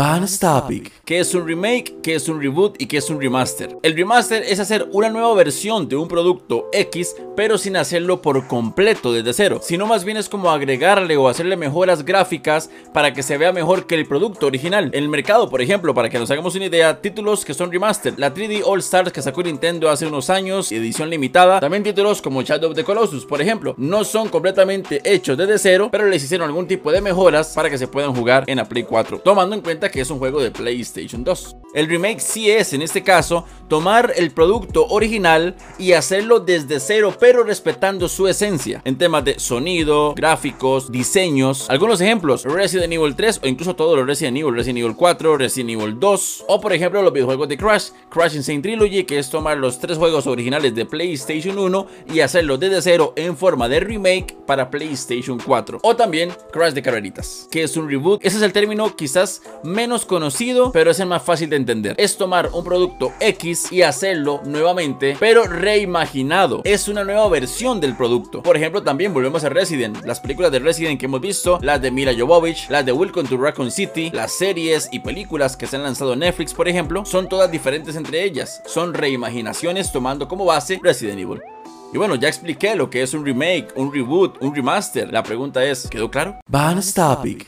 Bonus Topic. ¿Qué es un remake? ¿Qué es un reboot? ¿Y qué es un remaster? El remaster es hacer una nueva versión de un producto X, pero sin hacerlo por completo desde cero, sino más bien es como agregarle o hacerle mejoras gráficas para que se vea mejor que el producto original. En el mercado, por ejemplo, para que nos hagamos una idea, títulos que son remaster, la 3D All Stars que sacó Nintendo hace unos años, edición limitada, también títulos como Shadow of the Colossus, por ejemplo, no son completamente hechos desde cero, pero les hicieron algún tipo de mejoras para que se puedan jugar en la Play 4, tomando en cuenta que es un juego de PlayStation 2. El remake sí es, en este caso, tomar el producto original y hacerlo desde cero, pero respetando su esencia en temas de sonido, gráficos, diseños. Algunos ejemplos, Resident Evil 3 o incluso todos los Resident Evil, Resident Evil 4, Resident Evil 2 o por ejemplo los videojuegos de Crash, Crash Insane Trilogy, que es tomar los tres juegos originales de PlayStation 1 y hacerlo desde cero en forma de remake para PlayStation 4. O también Crash de carreritas, que es un reboot. Ese es el término quizás menos conocido, pero es el más fácil de entender. Es tomar un producto X y hacerlo nuevamente, pero reimaginado. Es una nueva versión del producto. Por ejemplo, también volvemos a Resident. Las películas de Resident que hemos visto, las de Mila Jovovich, las de Welcome to Raccoon City, las series y películas que se han lanzado en Netflix, por ejemplo, son todas diferentes entre ellas. Son reimaginaciones tomando como base Resident Evil. Y bueno, ya expliqué lo que es un remake, un reboot, un remaster. La pregunta es, ¿quedó claro? Bonus Topic.